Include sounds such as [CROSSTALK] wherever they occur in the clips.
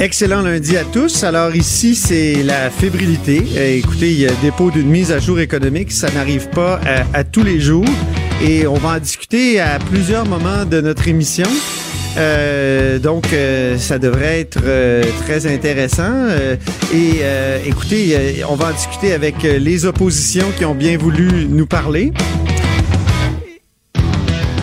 Excellent lundi à tous. Alors ici, c'est la fébrilité. Euh, écoutez, il y a dépôt d'une mise à jour économique. Ça n'arrive pas à, à, tous les jours. Et on va en discuter à plusieurs moments de notre émission. Euh, donc, euh, ça devrait être euh, très intéressant. Euh, et euh, écoutez, on va en discuter avec les oppositions qui ont bien voulu nous parler.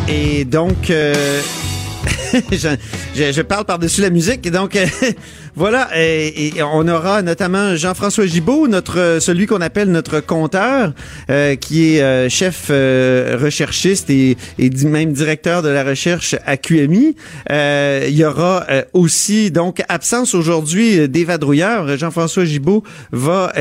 Et donc, [LAUGHS] [LAUGHS] je, je, je, parle par-dessus la musique. Donc, [LAUGHS] Voilà, et, on aura notamment Jean-François Gibault, notre celui qu'on appelle notre compteur, euh, qui est euh, chef euh, recherchiste et, et, même directeur de la recherche à QMI. Euh, il y aura euh, aussi donc absence aujourd'hui d'Eva Drouillard. Jean-François Gibault va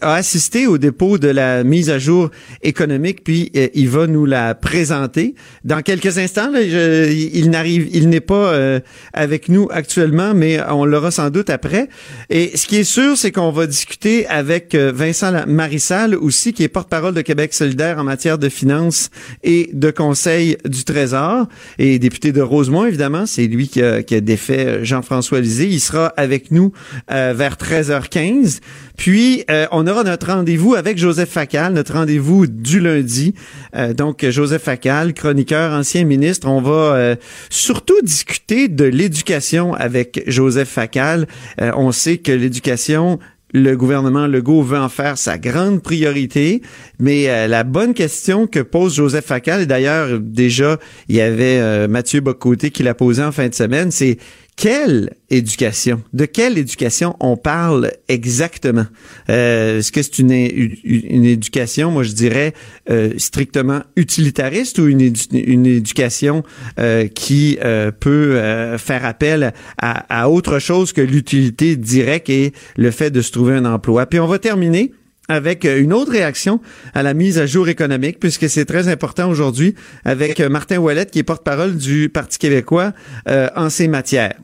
a assisté au dépôt de la mise à jour économique, puis il va nous la présenter dans quelques instants. Là, il n'arrive, il n'est pas avec nous actuellement, mais on l'aura sans doute après. Et ce qui est sûr, c'est qu'on va discuter avec euh, Vincent Marissal aussi, qui est porte-parole de Québec solidaire en matière de finances et de conseil du Trésor et député de Rosemont, évidemment. C'est lui qui a, qui a défait euh, Jean-François Lisée. Il sera avec nous euh, vers 13h15. Puis, euh, on aura notre rendez-vous avec Joseph Facal, notre rendez-vous du lundi. Euh, donc, Joseph Facal, chroniqueur, ancien ministre. On va euh, surtout discuter de l'éducation avec Joseph Facal. on sait que l'éducation le gouvernement Legault veut en faire sa grande priorité, mais la bonne question que pose Joseph Facal, et d'ailleurs déjà il y avait Mathieu Bocoté qui l'a posé en fin de semaine, c'est quelle éducation? De quelle éducation on parle exactement? Euh, Est-ce que c'est une, une, éducation, moi je dirais, euh, strictement utilitariste ou une, une éducation euh, qui peut faire appel à, à autre chose que l'utilité directe et le fait de se trouver un emploi? Puis on va terminer avec une autre réaction à la mise à jour économique, puisque c'est très important aujourd'hui, avec Martin Ouellette, qui est porte-parole du Parti québécois euh, en ces matières.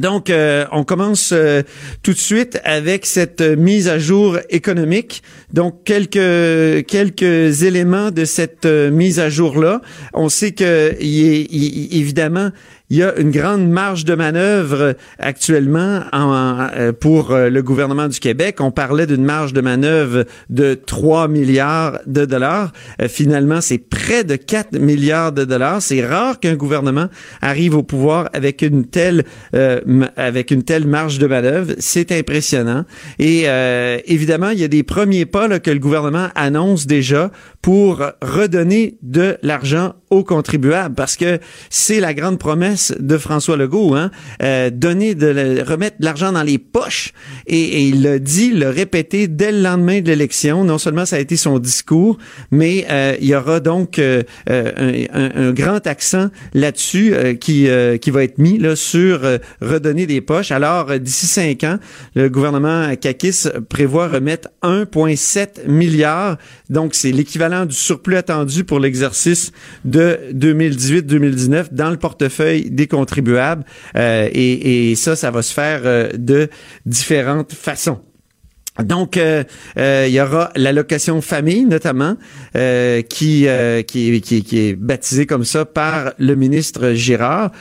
Donc, euh, on commence euh, tout de suite avec cette mise à jour économique. Donc, quelques quelques éléments de cette mise à jour là. On sait que est, il, évidemment il y a une grande marge de manœuvre actuellement en, euh, pour euh, le gouvernement du Québec. On parlait d'une marge de manœuvre de 3 milliards de dollars. Euh, finalement, c'est près de 4 milliards de dollars. C'est rare qu'un gouvernement arrive au pouvoir avec une telle euh, avec une telle marge de manœuvre. C'est impressionnant. Et euh, évidemment, il y a des premiers pas que le gouvernement annonce déjà pour redonner de l'argent contribuables parce que c'est la grande promesse de François Legault, hein, euh, donner de remettre de l'argent dans les poches et, et il l'a dit, l'a répété dès le lendemain de l'élection. Non seulement ça a été son discours, mais euh, il y aura donc euh, un, un, un, grand accent là-dessus euh, qui euh, qui va être mis là sur redonner des poches. Alors d'ici cinq ans, le gouvernement Kakis prévoit remettre 1,7 milliard. Donc c'est l'équivalent du surplus attendu pour l'exercice de 2018-2019 dans le portefeuille des contribuables. Euh, et, et, ça, ça va se faire euh, de différentes façons. Donc, euh, euh, il y aura l'allocation famille, notamment, euh, qui, qui, qui, qui, est baptisée comme ça par le ministre Girard.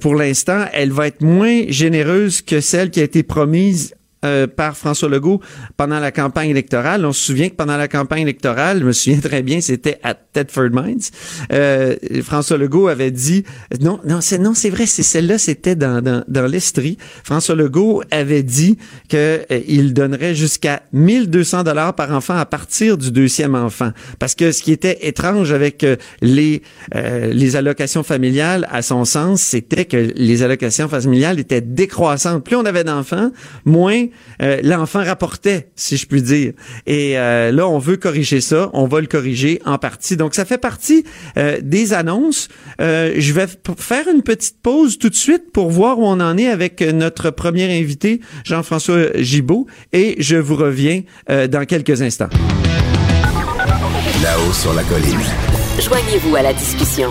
pour l'instant, elle va être moins généreuse que celle qui a été promise euh, par François Legault pendant la campagne électorale. On se souvient que pendant la campagne électorale, je me souviens très bien, c'était à Thetford Mines. Euh, François Legault avait dit non, non, c'est non, c'est vrai, c'est celle-là, c'était dans dans, l'Estrie. François Legault avait dit que euh, il donnerait jusqu'à 1200 dollars par enfant à partir du deuxième enfant, parce que ce qui était étrange avec euh, les les allocations familiales, à son sens, c'était que les allocations familiales étaient décroissantes. Plus on avait d'enfants, moins euh, l'enfant rapportait, si je puis dire. Et euh, là, on veut corriger ça. On va le corriger en partie. Donc, ça fait partie euh, des annonces. je vais faire une petite pause tout de suite pour voir où on en est avec notre premier invité, Jean-François Gibault, et je vous reviens dans quelques instants. Là-haut sur la colline. Joignez-vous à la discussion.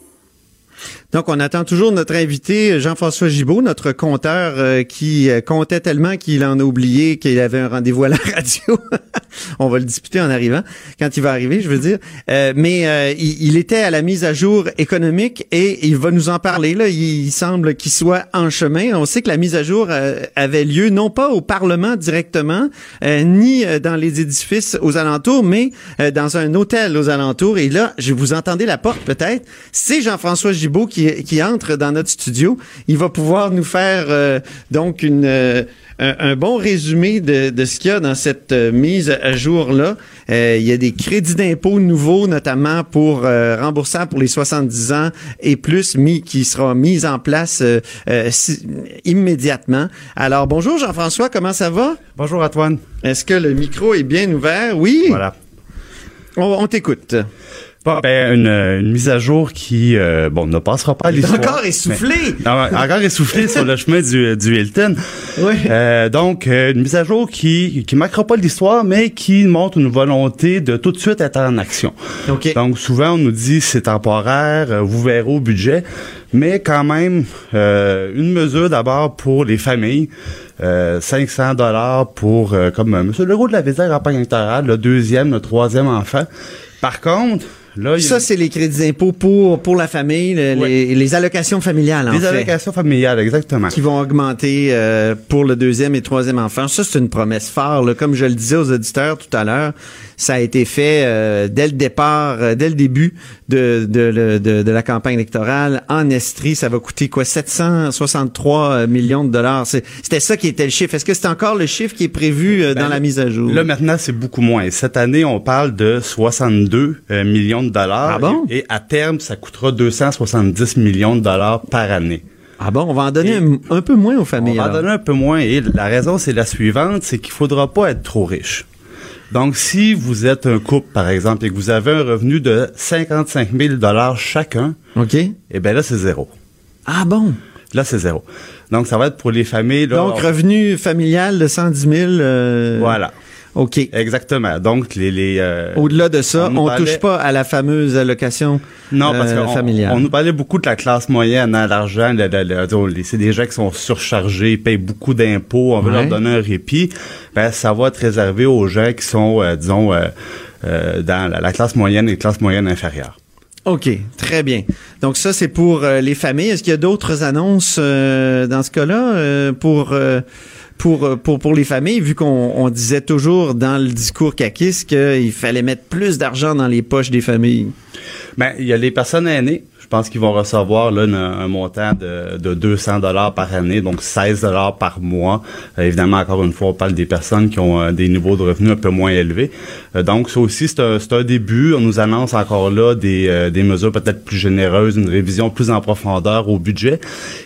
Donc, on attend toujours notre invité, Jean-François Gibault, notre compteur euh, qui euh, comptait tellement qu'il en a oublié qu'il avait un rendez-vous à la [LAUGHS] radio. on va le discuter en arrivant, quand il va arriver, je veux dire. Euh, mais il, était à la mise à jour économique et il va nous en parler. Là. Il, semble qu'il soit en chemin. On sait que la mise à jour avait lieu non pas au Parlement directement, ni dans les édifices aux alentours, mais dans un hôtel aux alentours. Et là, je vous entendez la porte peut-être. C'est Jean-François Gibault qui qui, entre dans notre studio. Il va pouvoir nous faire euh, donc une euh, un, bon résumé de, de ce qu'il y a dans cette euh, mise à jour-là. il y a des crédits d'impôt nouveaux, notamment pour remboursable pour les 70 ans et plus, mis, qui sera mis en place immédiatement. Alors, bonjour Jean-François, comment ça va? Bonjour Antoine. Est-ce que le micro est bien ouvert? Oui. Voilà. on t'écoute. Bon, ben, une, une, mise à jour qui, euh, bon, ne passera pas à l'histoire. Encore essoufflé! encore essoufflé sur le chemin du, du Hilton. Oui. Euh, donc, euh, une mise à jour qui qui marquera pas l'histoire, mais qui montre une volonté de tout de suite être en action. Okay. Donc, souvent, on nous dit c'est temporaire, vous verrez au budget, mais quand même, une mesure d'abord pour les familles. 500 dollars pour, comme M. Legault de la Visière campagne électorale, le deuxième, le troisième enfant. Par contre, ça, c'est les crédits d'impôt pour, pour la famille, les, les, allocations familiales, en Les allocations familiales, exactement. Qui vont augmenter euh, pour le deuxième et troisième enfant. Ça, c'est une promesse phare. Comme je le disais aux auditeurs tout à l'heure, ça a été fait euh, dès le départ, euh, dès le début de, de, de, de, la campagne électorale. En Estrie, ça va coûter quoi? 763 millions de dollars. C'était ça qui était le chiffre. Est-ce que c'est encore le chiffre qui est prévu dans ben, la mise à jour? Là, maintenant, c'est beaucoup moins. Cette année, on parle de 62 millions de dollars. Ah et, à terme, ça coûtera 270 millions de dollars par année. Ah bon, on va en donner un, peu moins aux familles. On va en donner un peu moins et la raison c'est la suivante, c'est qu'il faudra pas être trop riche. Donc, si vous êtes un couple, par exemple, et que vous avez un revenu de 55 000 dollars chacun, ok, eh bien là c'est zéro. Ah bon? Là, c'est zéro. Donc, ça va être pour les familles. Donc, revenu familial de 110 000. Euh, voilà. OK. Exactement. Donc, les... les euh, Au-delà de ça, on, ne touche pas à la fameuse allocation non, parce euh, familiale. On, nous parlait beaucoup de la classe moyenne, hein, l'argent, c'est des gens qui sont surchargés, ils payent beaucoup d'impôts, on veut leur donner un répit. Ben, ça va être réservé aux gens qui sont, euh, disons, dans la, classe moyenne et classe moyenne inférieure. OK, très bien. Donc ça, c'est pour les familles. Est-ce qu'il y a d'autres annonces dans ce cas-là pour pour, euh, pour, pour les familles, vu qu'on disait toujours dans le discours CACIS qu'il fallait mettre plus d'argent dans les poches des familles? Ben, il y a les personnes aînées pense qu'ils vont recevoir là un, montant de, de 200 dollars par année, donc 16 dollars par mois. Euh, évidemment, encore une fois, on parle des personnes qui ont euh, des niveaux de revenus un peu moins élevés. Euh, donc, ça aussi, c'est un, un, début. On nous annonce encore là des, des mesures peut-être plus généreuses, une révision plus en profondeur au budget.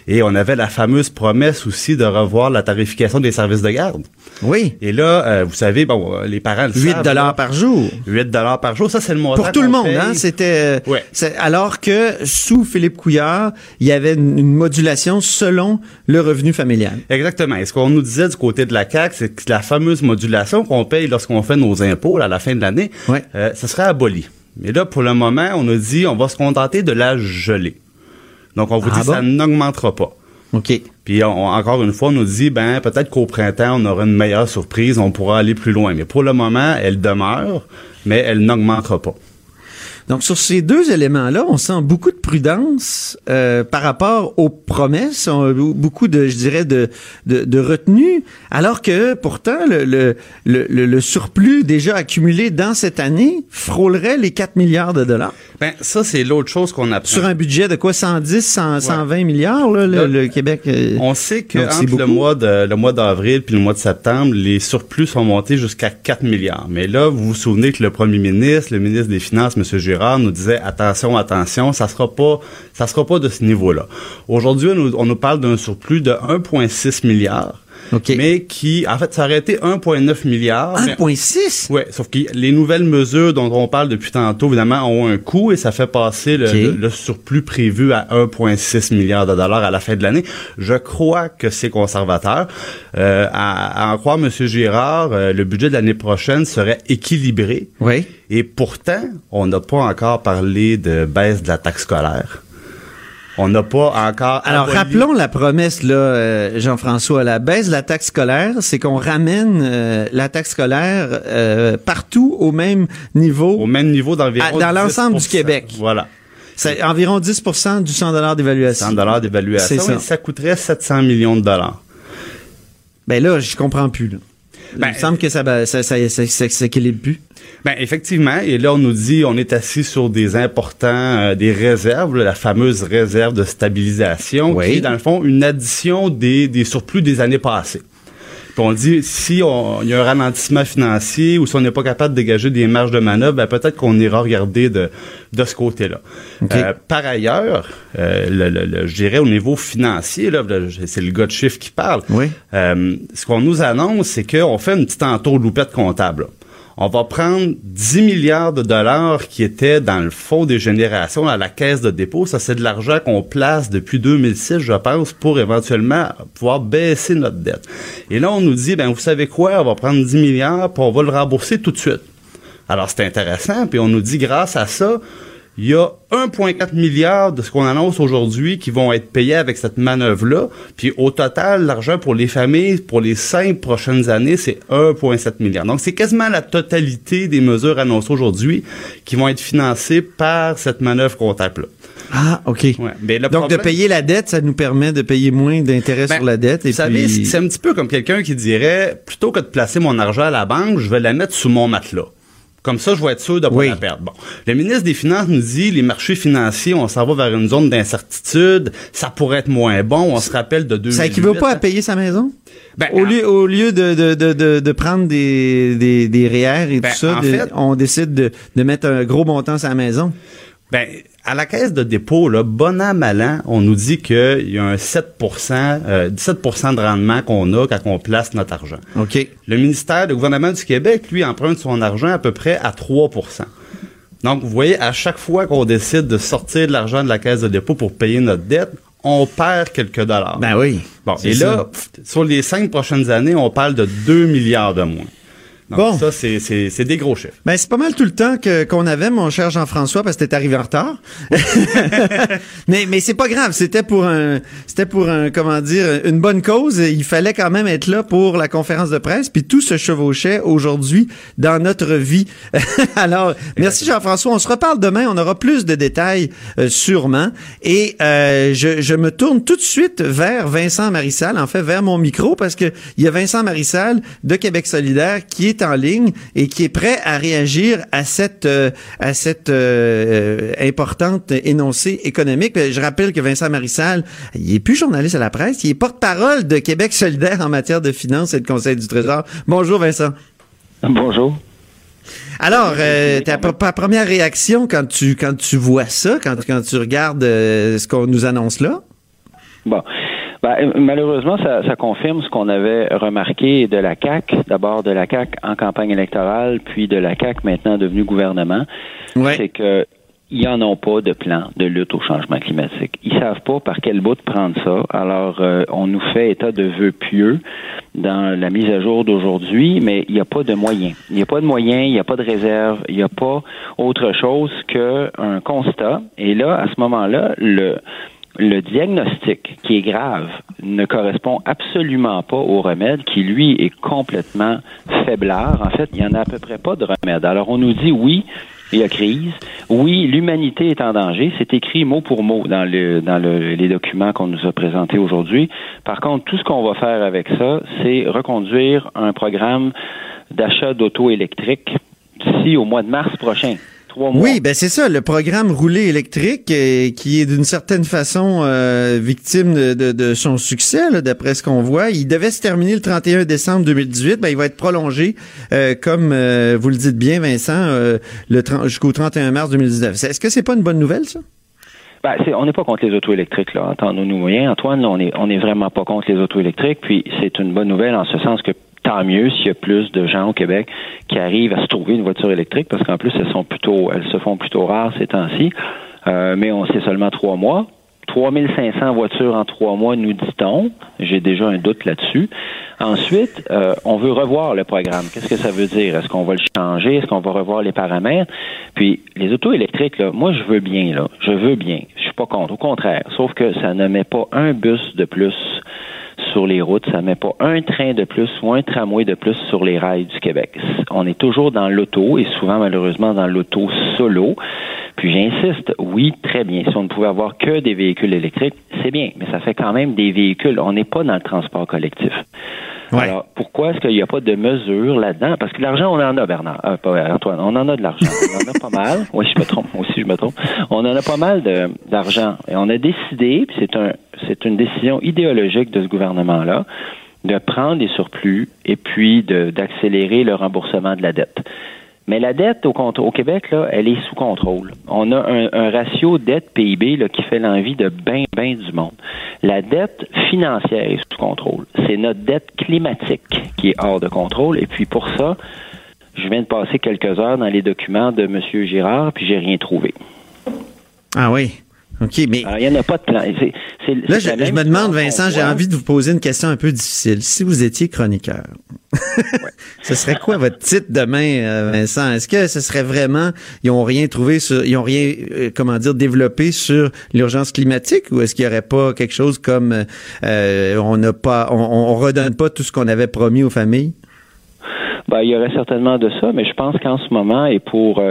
Et on avait la fameuse promesse aussi de revoir la tarification des services de garde. Oui. Et là, vous savez, bon, les parents le 8 dollars par jour. 8 dollars par jour, ça c'est le montant. Pour tout le monde, hein, c'était. Ouais. Alors que sous Philippe Couillard, il y avait une, modulation selon le revenu familial. Exactement. Et ce qu'on nous disait du côté de la CAQ, c'est que la fameuse modulation qu'on paye lorsqu'on fait nos impôts à la fin de l'année, euh, ça serait aboli. Mais là, pour le moment, on a dit on va se contenter de la geler. Donc, on vous ah dit ça n'augmentera pas. OK. Puis encore une fois, on nous dit ben peut-être qu'au printemps, on aura une meilleure surprise, on pourra aller plus loin. Mais pour le moment, elle demeure, mais elle n'augmentera pas. Donc, sur ces deux éléments-là, on sent beaucoup de prudence euh, par rapport aux promesses, beaucoup de, je dirais, de, de, de retenue, alors que pourtant, le, le, le, le, surplus déjà accumulé dans cette année frôlerait les 4 milliards de dollars. Ben, ça, c'est l'autre chose qu'on apprend. Sur un budget de quoi? 110, 100, 120 milliards, là, le, Québec? euh, On sait que Donc, entre le mois de le mois d'avril puis le mois de septembre, les surplus sont montés jusqu'à 4 milliards. Mais là, vous vous souvenez que le premier ministre, le ministre des Finances, M. Girard, nous disait attention, attention, ça sera pas ça sera pas de ce niveau-là. Aujourd'hui, on nous parle d'un surplus de 1,6 milliard. OK. Mais qui, en fait, ça aurait été 1,9 milliard. mais- 1,6? Ouais, sauf que les nouvelles mesures dont on parle depuis tantôt, évidemment, ont un coût et ça fait passer le- le surplus prévu à 1,6 milliard de dollars à la fin de l'année. Je crois que c'est conservateur. Euh, à, à en croire M. Girard, euh, le budget de l'année prochaine serait équilibré. Oui. Et pourtant, on n'a pas encore parlé de baisse de la taxe scolaire. On n'a pas encore... Alors, aboli- rappelons la promesse, là, euh, Jean-François. La baisse de la taxe scolaire, c'est qu'on ramène euh, la taxe scolaire euh, partout au même niveau. Au même niveau d'environ dans l'ensemble du 10%. Québec. Voilà. C'est environ 10% du 100 d'évaluation. 100 dollars d'évaluation. Ça. et ça coûterait 700 millions de dollars. Ben là, je comprends plus. Là. Ben, Il me semble que ça, ça, ça, ça, ça, ça s'équilibre plus. Ben effectivement, et là on nous dit on est assis sur des importants euh, des réserves, la fameuse réserve de stabilisation Oui. qui est dans le fond une addition des, des surplus des années passées. Puis on dit si on- il y a un ralentissement financier ou si on n'est pas capable de dégager des marges de manœuvre, ben, peut-être qu'on ira regarder de, de ce côté-là. Euh, par ailleurs, euh, le, le- le- je dirais au niveau financier, là, c'est le gars de chiffre qui parle. Oui. Euh, ce qu'on nous annonce, c'est qu'on fait une petite entourloupette comptable. là. On va prendre 10 milliards de dollars qui étaient dans le fonds des générations à la caisse de dépôt. Ça, c'est de l'argent qu'on place depuis 2006, je pense, pour éventuellement pouvoir baisser notre dette. Et là, on nous dit, ben vous savez quoi, on va prendre 10 milliards, puis on va le rembourser tout de suite. Alors, c'est intéressant, puis on nous dit, grâce à ça, il y a 1,4 milliard de ce qu'on annonce aujourd'hui qui vont être payés avec cette manœuvre-là. Puis au total, l'argent pour les familles, pour les cinq prochaines années, c'est 1,7 milliard. Donc c'est quasiment la totalité des mesures annoncées aujourd'hui qui vont être financées par cette manœuvre comptable-là. Ah, OK. Ouais. Mais le Donc, problème- de payer la dette, ça nous permet de payer moins d'intérêt Ben, sur la dette. Et Vous savez, c'est un petit peu comme quelqu'un qui dirait, plutôt que de placer mon argent à la banque, je vais la mettre sous mon matelas. Comme ça, je vais être sûr de pas Oui. la perdre. Bon. Le ministre des Finances nous dit, les marchés financiers, on s'en va vers une zone d'incertitude, ça pourrait être moins bon, on se rappelle de 2008. Ça équivaut pas à payer sa maison? Ben, au, en- lieu, au lieu de, de, de, de, prendre des, des, des REER et Ben, tout ça, en de- fait- on décide de, de mettre un gros montant sur la maison? Ben, à la caisse de dépôt, là, bon an, mal an, on nous dit qu'il y a un 7 euh, 17 de rendement qu'on a quand on place notre argent. OK. Le ministère, le gouvernement du Québec, lui, emprunte son argent à peu près à 3% Donc, vous voyez, à chaque fois qu'on décide de sortir de l'argent de la caisse de dépôt pour payer notre dette, on perd quelques dollars. Ben oui. bon, et là, sur les cinq prochaines années, on parle de 2 milliards de moins. Donc, Bon. ça, c'est- c'est c'est des gros chiffres. Ben, c'est pas mal tout le temps que qu'on avait, mon cher Jean-François, parce que t'es arrivé en retard. [LAUGHS] mais mais c'est pas grave, c'était pour un c'était pour un comment dire une bonne cause. Il fallait quand même être là pour la conférence de presse, puis tout se chevauchait aujourd'hui dans notre vie. [LAUGHS] Alors, merci Jean-François. On se reparle demain. On aura plus de détails euh, sûrement. Et euh, je, je me tourne tout de suite vers Vincent Marissal, en fait vers mon micro, parce que il y a Vincent Marissal de Québec solidaire qui est en ligne et qui est prêt à réagir à cette euh, à cette euh, importante énoncée économique. Je rappelle que Vincent Marissal, il est plus journaliste à la presse, il est porte-parole de Québec solidaire en matière de finances et de Conseil du Trésor. Bonjour Vincent. Bonjour. Alors, euh, ta, ta première réaction quand tu quand tu vois ça, quand, quand tu regardes euh, ce qu'on nous annonce là? Bon. Ben, malheureusement, ça, ça confirme ce qu'on avait remarqué de la CAC, d'abord de la CAC en campagne électorale, puis de la CAC maintenant devenue gouvernement. Ouais. C'est que ils en ont pas de plan de lutte au changement climatique. Ils savent pas par quel bout de prendre ça. Alors, euh, on nous fait état de vœux pieux dans la mise à jour d'aujourd'hui, mais il n'y a pas de moyens. Il n'y a pas de moyens, il n'y a pas de réserve, il n'y a pas autre chose qu'un constat. Et là, à ce moment-là, le le diagnostic qui est grave ne correspond absolument pas au remède qui, lui, est complètement faiblard. En fait, il n'y en a à peu près pas de remède. Alors, on nous dit oui, il y a crise. Oui, l'humanité est en danger. C'est écrit mot pour mot dans, le, dans le, les documents qu'on nous a présentés aujourd'hui. Par contre, tout ce qu'on va faire avec ça, c'est reconduire un programme d'achat d'auto électriques d'ici au mois de mars prochain. Trois mois. Oui, ben c'est ça, le programme roulé électrique euh, qui est d'une certaine façon euh, victime de, de, son succès, d'après ce qu'on voit. Il devait se terminer le 31 décembre 2018, ben il va être prolongé, euh, comme vous le dites bien, Vincent, le jusqu'au 31 mars 2019. Est-ce que c'est pas une bonne nouvelle, ça? Ben, on n'est pas contre les autos électriques, là, entendons-nous moyens. Antoine, on est, on est vraiment pas contre les autos électriques, puis c'est une bonne nouvelle en ce sens que tant mieux s'il y a plus de gens au Québec qui arrivent à se trouver une voiture électrique, parce qu'en plus, elles sont plutôt, elles se font plutôt rares ces temps-ci. Euh, mais on sait seulement trois mois. 3500 voitures en trois mois, nous dit-on. J'ai déjà un doute là-dessus. Ensuite, euh, on veut revoir le programme. Qu'est-ce que ça veut dire? Est-ce qu'on va le changer? Est-ce qu'on va revoir les paramètres? Puis, les autos électriques, là, moi, je veux bien, là. Je veux bien. Je suis pas contre. Au contraire. Sauf que ça ne met pas un bus de plus sur les routes, ça met pas un train de plus ou un tramway de plus sur les rails du Québec. On est toujours dans l'auto et souvent malheureusement dans l'auto solo. Puis j'insiste, oui, très bien. Si on ne pouvait avoir que des véhicules électriques, c'est bien, mais ça fait quand même des véhicules. On n'est pas dans le transport collectif. Alors, pourquoi est-ce qu'il n'y a pas de mesures là-dedans? Parce que l'argent, on en a, Bernard. Euh, pas Antoine, on en a de l'argent. On en a pas mal. [LAUGHS] Oui, je me trompe. Moi aussi, je me trompe. On en a pas mal d'argent. Et on a décidé, puis c'est un, c'est une décision idéologique de ce gouvernement-là, de prendre des surplus et puis d'accélérer le remboursement de la dette. Mais la dette au, Québec, là, elle est sous contrôle. On a un, ratio dette-PIB qui fait l'envie de bien, bien du monde. La dette financière est sous contrôle. C'est notre dette climatique qui est hors de contrôle. Et puis pour ça, je viens de passer quelques heures dans les documents de M. Girard, puis j'ai rien trouvé. Ah oui. OK, mais. il n'y en a pas de plan. là, je, me demande, Vincent, j'ai envie de vous poser une question un peu difficile. Si vous étiez chroniqueur, [LAUGHS] ce serait quoi votre titre demain, euh, Vincent? Est-ce que ce serait vraiment, ils n'ont rien trouvé sur, ils ont rien, euh, comment dire, développé sur l'urgence climatique ou est-ce qu'il n'y aurait pas quelque chose comme, euh, on n'a pas, on, on redonne pas tout ce qu'on avait promis aux familles? Ben, il y aurait certainement de ça, mais je pense qu'en ce moment et pour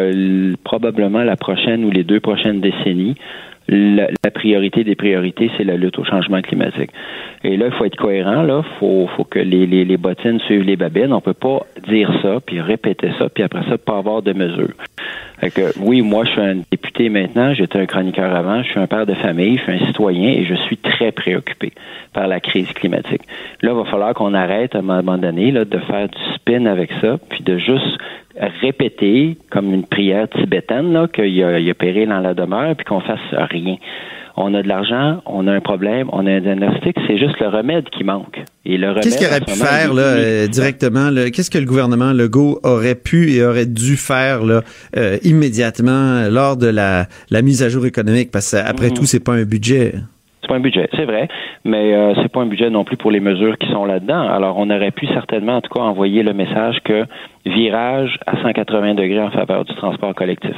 probablement la prochaine ou les deux prochaines décennies, la, priorité des priorités, c'est la lutte au changement climatique. Et là, il faut être cohérent, là. Faut, faut que les, les, les bottines suivent les babines. On peut pas dire ça, puis répéter ça, puis après ça, pas avoir de mesures. Fait que, oui, moi, je suis un député maintenant, j'étais un chroniqueur avant, je suis un père de famille, je suis un citoyen et je suis très préoccupé par la crise climatique. Là, il va falloir qu'on arrête à un moment donné là, de faire du spin avec ça, puis de juste répéter comme une prière tibétaine là qu'il y a, il y a péril dans la demeure puis qu'on fasse rien. On a de l'argent, on a un problème, on a un diagnostic, c'est juste le remède qui manque. Et le Qu'est-ce qu'il aurait pu faire là, euh, directement Qu'est-ce que le gouvernement Legault aurait pu et aurait dû faire là, euh, immédiatement lors de la, la mise à jour économique? Parce qu'après mhm. tout, c'est pas un budget. C'est pas un budget, c'est vrai, mais euh, c'est pas un budget non plus pour les mesures qui sont là-dedans. Alors, on aurait pu certainement, en tout cas, envoyer le message que virage à 180 degrés en faveur du transport collectif.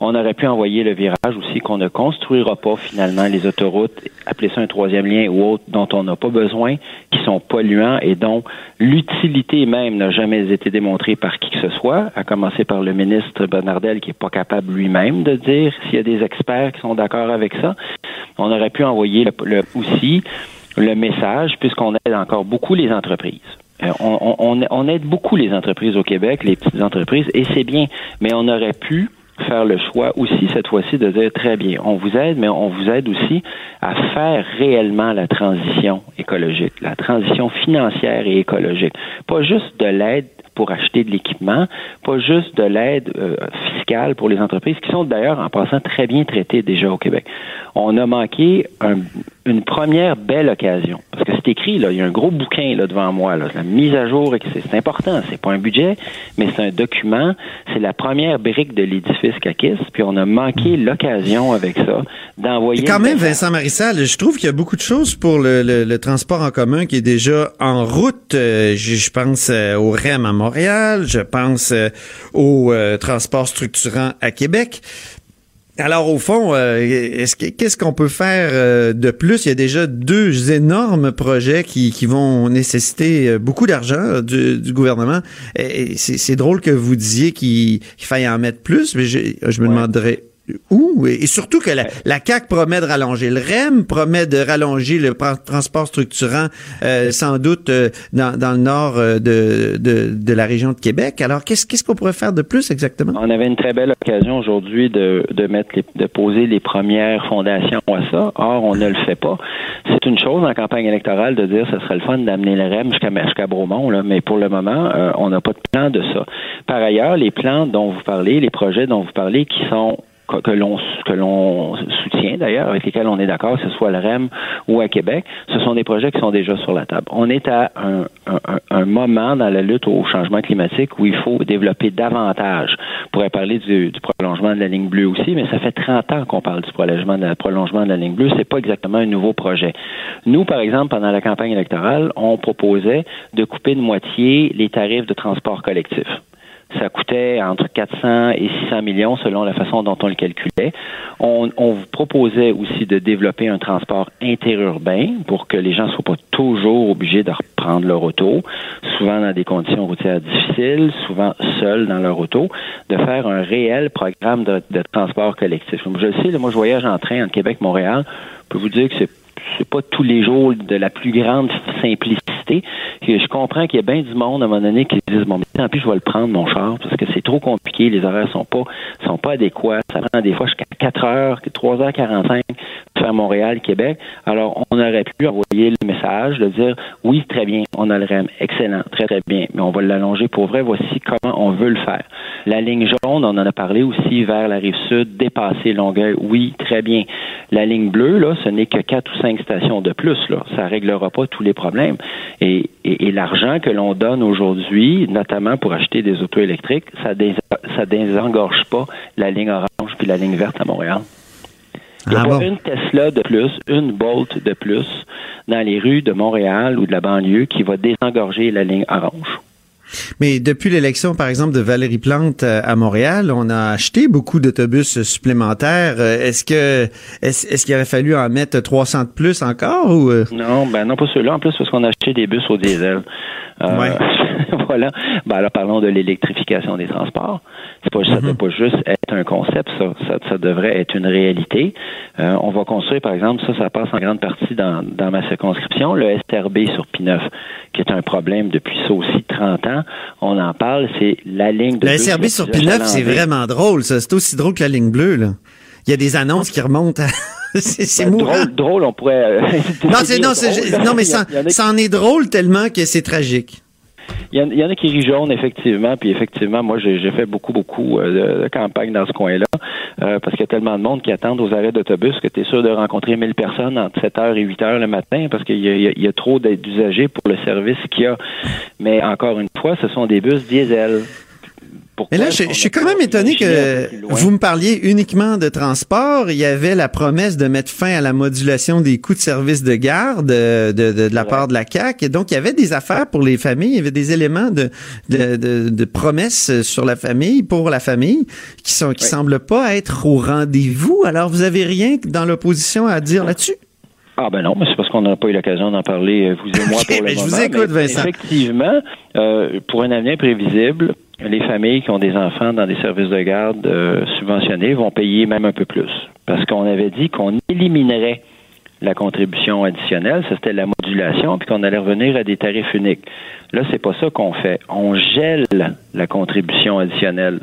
On aurait pu envoyer le virage aussi qu'on ne construira pas finalement les autoroutes, appeler ça un troisième lien ou autre, dont on n'a pas besoin, qui sont polluants et dont l'utilité même n'a jamais été démontrée par qui que ce soit, à commencer par le ministre Bernardel qui n'est pas capable lui-même de dire s'il y a des experts qui sont d'accord avec ça. On aurait pu envoyer le, aussi le message, puisqu'on aide encore beaucoup les entreprises. Euh, on, on, on, aide beaucoup les entreprises au Québec, les petites entreprises, et c'est bien, mais on aurait pu faire le choix aussi cette fois-ci de dire très bien, on vous aide, mais on vous aide aussi à faire réellement la transition écologique, la transition financière et écologique. Pas juste de l'aide pour acheter de l'équipement, pas juste de l'aide euh, fiscale pour les entreprises, qui sont d'ailleurs en passant très bien traitées déjà au Québec. On a manqué une première belle occasion. Parce que c'est écrit, là, il y a un gros bouquin là, devant moi, là, la mise à jour, c'est important, c'est pas un budget, mais c'est un document, c'est la première brique de l'édifice CACIS, puis on a manqué l'occasion avec ça d'envoyer... Quand même, Vincent Marissal, je trouve qu'il y a beaucoup de choses pour le, transport en commun qui est déjà en route. Euh, je, pense euh, au REM à Montréal, je pense euh, au transport structurant à Québec. Alors au fond, qu'est-ce qu'on peut faire de plus? Il y a déjà deux énormes projets qui, vont nécessiter beaucoup d'argent du, gouvernement. C'est drôle que vous disiez qu'il faille en mettre plus, mais je, me demanderais où? Et surtout que la, la CAQ promet de rallonger le REM, promet de rallonger le transport structurant, euh, sans doute euh, dans, dans, le nord euh, de, de, de, la région de Québec. Alors, qu'est-ce qu'est-ce qu'on pourrait faire de plus exactement? On avait une très belle occasion aujourd'hui de, de mettre les, de poser les premières fondations à ça. Or, on ne le fait pas. C'est une chose en campagne électorale de dire que ce serait le fun d'amener le REM jusqu'à jusqu'à Bromont, là, mais pour le moment, on n'a pas de plan de ça. Par ailleurs, les plans dont vous parlez, les projets dont vous parlez, qui sont que l'on que l'on soutient d'ailleurs, avec lesquels on est d'accord, que ce soit le REM ou à Québec, ce sont des projets qui sont déjà sur la table. On est à un, un, moment dans la lutte au changement climatique où il faut développer davantage. On pourrait parler du, du, prolongement de la ligne bleue aussi, mais ça fait 30 ans qu'on parle du prolongement de la, prolongement de la ligne bleue. C'est pas exactement un nouveau projet. Nous, par exemple, pendant la campagne électorale, on proposait de couper de moitié les tarifs de transport collectif. Ça coûtait entre 400 et 600 millions selon la façon dont on le calculait. On, on vous proposait aussi de développer un transport interurbain pour que les gens ne soient pas toujours obligés de reprendre leur auto, souvent dans des conditions routières difficiles, souvent seuls dans leur auto, de faire un réel programme de, transport collectif. Je le sais, moi je voyage en train entre Québec et Montréal. Je peux vous dire que c'est c'est pas tous les jours de la plus grande simplicité. je comprends qu'il y a bien du monde à un moment donné qui disent bon, mais tant pis, je vais le prendre mon char parce que c'est trop compliqué, les horaires sont pas sont pas adéquats. Ça prend des fois jusqu'à 4 heures, 3 h 45 pour faire Montréal, Québec. Alors, on aurait pu envoyer le message de dire oui, très bien, on a le REM, excellent, très très bien, mais on va l'allonger pour vrai. Voici comment on veut le faire. La ligne jaune, on en a parlé aussi vers la rive sud, dépasser Longueuil, oui, très bien. La ligne bleue, là, ce n'est que 4 ou 5 stations de plus. Là. Ça ne réglera pas tous les problèmes. Et, l'argent que l'on donne aujourd'hui, notamment pour acheter des autos électriques, ça ne désengorge pas la ligne orange puis la ligne verte à Montréal. Il y a ah une Tesla de plus, une Bolt de plus dans les rues de Montréal ou de la banlieue qui va désengorger la ligne orange. Mais depuis l'élection, par exemple, de Valérie Plante euh, à Montréal, on a acheté beaucoup d'autobus supplémentaires. Euh, est-ce que est-ce, qu'il aurait fallu en mettre 300 de plus encore ou euh? Non, ben non pas ceux-là. En plus, parce qu'on a acheté des bus au diesel. Euh, [LAUGHS] voilà. Ben alors parlons de l'électrification des transports. C'est pas, ça ne doit mhm. pas juste être un concept, ça. Ça, devrait être une réalité. Euh, on va construire, par exemple, ça, ça passe en grande partie dans, dans ma circonscription, le SRB sur P9, qui est un problème depuis ça aussi 30 ans. On en parle, c'est la ligne de. Le SRB sur P9, c'est vraiment drôle, ça. C'est aussi drôle que la ligne bleue, là. Il y a des annonces qui remontent à... [LAUGHS] c'est ben, drôle, drôle, on pourrait. Euh, [LAUGHS] non, c'est, non, non, mais ça, ça en est drôle tellement que c'est tragique. Il y, en, a qui rient jaune, effectivement, puis effectivement, moi, j'ai fait beaucoup, beaucoup euh, de, campagne dans ce coin-là, euh, parce qu'il y a tellement de monde qui attendent aux arrêts d'autobus que tu es sûr de rencontrer 1000 personnes entre 7h et 8h le matin, parce qu'il y, a trop d'usagers pour le service qu'il y a. Mais encore une fois, ce sont des bus diesel. Mais là, je, suis quand même étonné que vous me parliez uniquement de transport. Il y avait la promesse de mettre fin à la modulation des coûts de service de garde euh, de, de, la part de la CAC. Et donc, il y avait des affaires pour les familles. Il y avait des éléments de, de, de promesses sur la famille, pour la famille, qui sont qui semblent pas être au rendez-vous. Alors, vous avez rien dans l'opposition à dire là-dessus? Ah ben non, mais c'est parce qu'on n'a pas eu l'occasion d'en parler, euh, vous et moi, [LAUGHS] pour le moment. Je vous écoute, Vincent. Effectivement, euh, pour un avenir prévisible, les familles qui ont des enfants dans des services de garde euh, subventionnés vont payer même un peu plus. Parce qu'on avait dit qu'on éliminerait la contribution additionnelle, ça c'était la modulation, puis qu'on allait revenir à des tarifs uniques. Là, c'est pas ça qu'on fait. On gèle la contribution additionnelle.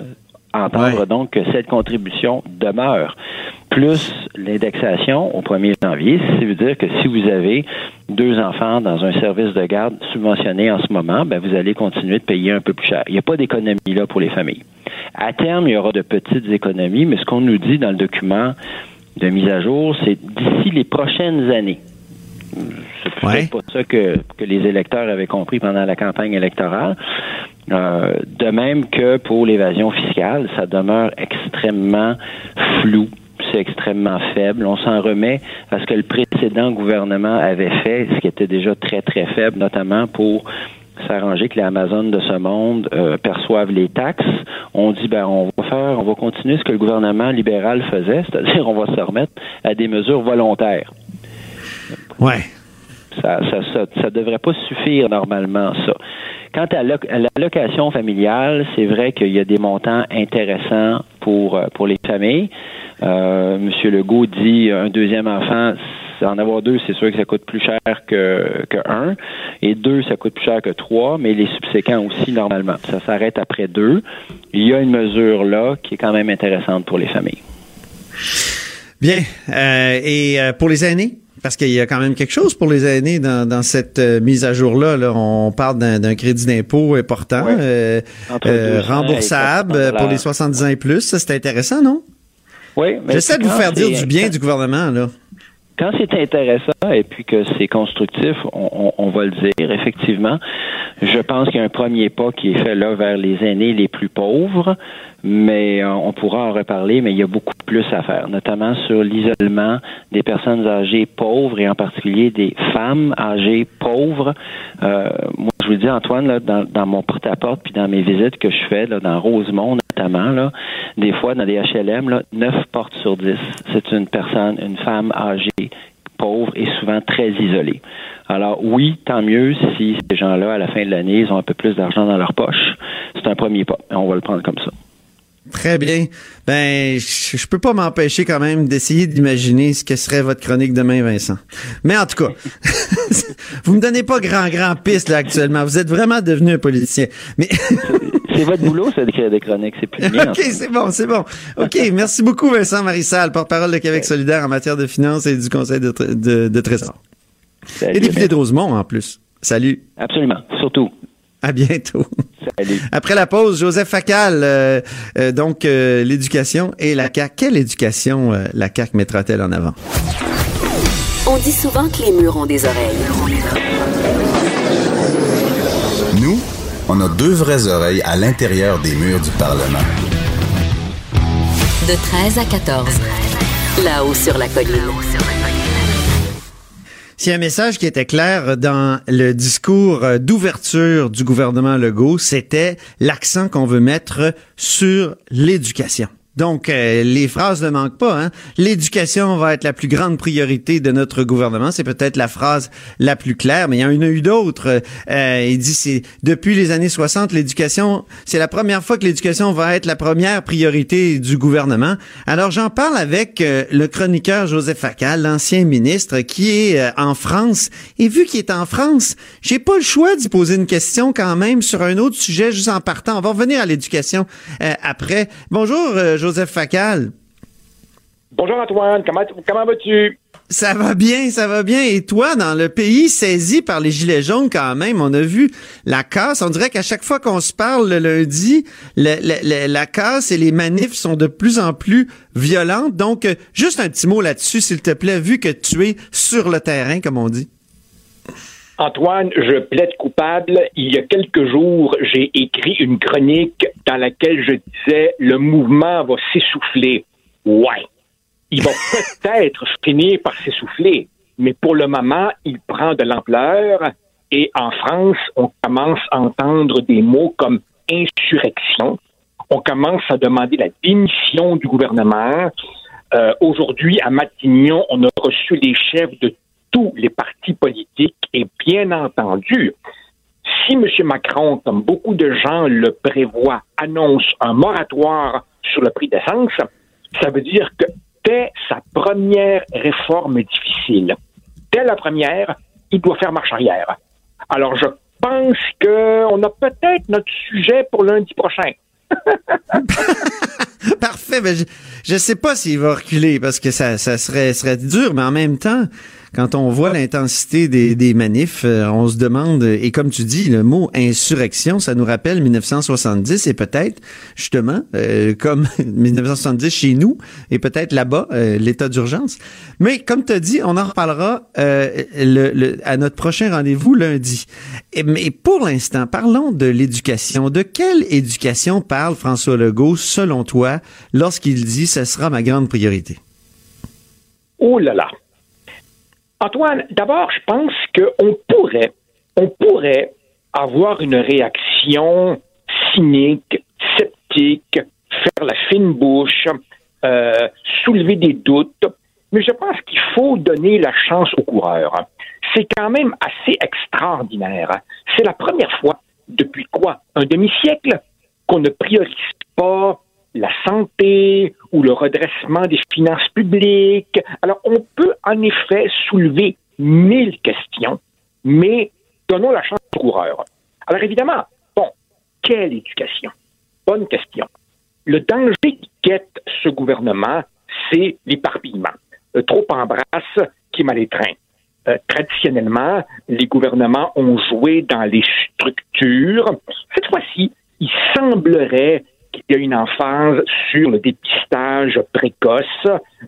Entendre donc que cette contribution demeure plus l'indexation au 1er janvier, ça veut dire que si vous avez deux enfants dans un service de garde subventionné en ce moment, ben vous allez continuer de payer un peu plus cher. Il n'y a pas d'économie là pour les familles. À terme, il y aura de petites économies, mais ce qu'on nous dit dans le document de mise à jour, c'est d'ici les prochaines années. C'est peut-être pas ça que, que les électeurs avaient compris pendant la campagne électorale. Euh, de même que pour l'évasion fiscale, ça demeure extrêmement flou c'est extrêmement faible. On s'en remet à ce que le précédent gouvernement avait fait, ce qui était déjà très, très faible, notamment pour s'arranger que les Amazones de ce monde euh, perçoivent les taxes. On dit ben on va faire, on va continuer ce que le gouvernement libéral faisait, c'est-à-dire on va se remettre à des mesures volontaires. Ouais. Ça, ça, ça, ça devrait pas suffire normalement, ça. Quant à l'allocation familiale, c'est vrai qu'il y a des montants intéressants pour, euh, pour les familles. Euh, Monsieur Legault dit un deuxième enfant, en avoir deux, c'est sûr que ça coûte plus cher que, que un. Et deux, ça coûte plus cher que trois, mais les subséquents aussi, normalement. Ça s'arrête après deux. Il y a une mesure là qui est quand même intéressante pour les familles. Bien. Euh, et euh, pour les aînés? Parce qu'il y a quand même quelque chose pour les aînés dans, dans cette euh, mise à jour-là. Là. On parle d'un crédit d'impôt important, euh, euh, remboursable pour les 70 ans et plus. Ça, c'est intéressant, non? Oui. J'essaie de vous faire dire du bien du gouvernement, là quand c'est intéressant et puis que c'est constructif, on, on, va le dire, effectivement. Je pense qu'il y a un premier pas qui est fait là vers les aînés les plus pauvres, mais euh, on pourra en reparler, mais il y a beaucoup plus à faire, notamment sur l'isolement des personnes âgées pauvres et en particulier des femmes âgées pauvres. Euh, moi, je vous dis, Antoine, là, dans, dans mon porte-à-porte puis dans mes visites que je fais là, dans Rosemont notamment, là, des fois dans des HLM, là, 9 portes sur 10, c'est une personne, une femme âgée pauvre et souvent très isolée. Alors oui, tant mieux si ces gens-là, à la fin de l'année, ils ont un peu plus d'argent dans leur poche. C'est un premier pas. On va le prendre comme ça. Très bien. Ben, je, je peux pas m'empêcher quand même d'essayer d'imaginer ce que serait votre chronique demain, Vincent. Mais en tout cas, [LAUGHS] vous me donnez pas grand grand piste là actuellement. Vous êtes vraiment devenu un politicien. Mais [LAUGHS] c'est votre boulot, ça d'écrire des chroniques. C'est plus bien. [LAUGHS] ok, c'est bon, c'est bon. Ok, merci beaucoup, Vincent Marissal, porte-parole de Québec solidaire en matière de finances et du Conseil de, de, de Trésor. et député de Rosemont en plus. Salut. Absolument, surtout. À bientôt. Salut. Après la pause, Joseph Facal, euh, euh, donc euh, l'éducation et la CAQ. Quelle éducation la CAQ mettra-t-elle en avant? On dit souvent que les murs ont des oreilles. On a deux vraies oreilles à l'intérieur des murs du Parlement. De 13 à 14. Là-haut sur la colline. S'il y a un message qui était clair dans le discours d'ouverture du gouvernement Legault, c'était l'accent qu'on veut mettre sur l'éducation. Donc, euh, les phrases ne manquent pas. Hein? L'éducation va être la plus grande priorité de notre gouvernement. C'est peut-être la phrase la plus claire, mais il y en a eu d'autres. Euh, il dit, c'est depuis les années 60, l'éducation, c'est la première fois que l'éducation va être la première priorité du gouvernement. Alors, j'en parle avec euh, le chroniqueur Joseph Facal, l'ancien ministre, qui est euh, en France. Et vu qu'il est en France, j'ai pas le choix d'y poser une question quand même sur un autre sujet juste en partant. On va revenir à l'éducation après. Bonjour, Joseph Facal. Bonjour Antoine, comment, comment vas-tu? Ça va bien, ça va bien. Et toi, dans le pays saisi par les Gilets jaunes quand même, on a vu la casse. On dirait qu'à chaque fois qu'on se parle le lundi, la casse et les manifs sont de plus en plus violentes. Donc, euh, juste un petit mot là-dessus, s'il te plaît, vu que tu es sur le terrain, comme on dit. Antoine, je plaide coupable. Il y a quelques jours, j'ai écrit une chronique dans laquelle je disais le mouvement va s'essouffler. Ouais. Il va [LAUGHS] peut-être finir par s'essouffler, mais pour le moment, il prend de l'ampleur et en France, on commence à entendre des mots comme insurrection. On commence à demander la démission du gouvernement. Euh, aujourd'hui, à Matignon, on a reçu les chefs de tous les partis politiques et bien entendu, si M. Macron, comme beaucoup de gens le prévoient, annonce un moratoire sur le prix d'essence, ça veut dire que dès sa première réforme difficile, dès la première, il doit faire marche arrière. Alors, je pense qu'on a peut-être notre sujet pour lundi prochain. [LAUGHS] Parfait. Ben je ne sais pas s'il va reculer parce que ça, serait dur, mais en même temps, quand on voit l'intensité des, des manifs, euh, on se demande, et comme tu dis, le mot insurrection, ça nous rappelle 1970 et peut-être, justement, euh, comme [LAUGHS] 1970 chez nous et peut-être là-bas, euh, l'état d'urgence. Mais comme tu as dit, on en reparlera le, le, à notre prochain rendez-vous lundi. Mais pour l'instant, parlons de l'éducation. De quelle éducation parle François Legault, selon toi, lorsqu'il dit « ce sera ma grande priorité » Oh là là, Antoine, d'abord, je pense qu'on pourrait, on pourrait avoir une réaction cynique, sceptique, faire la fine bouche, euh, soulever des doutes, mais je pense qu'il faut donner la chance aux coureurs. C'est quand même assez extraordinaire. C'est la première fois depuis quoi? Un demi-siècle qu'on ne priorise pas la santé ou le redressement des finances publiques. Alors, on peut en effet soulever mille questions, mais donnons la chance au coureur. Alors, évidemment, bon, quelle éducation? Bonne question. Le danger qui guette ce gouvernement, c'est l'éparpillement. Euh, trop embrasse qui mal étreint. Euh, traditionnellement, les gouvernements ont joué dans les structures. Cette fois-ci, il semblerait qu'il y ait une emphase sur le dépistage précoce.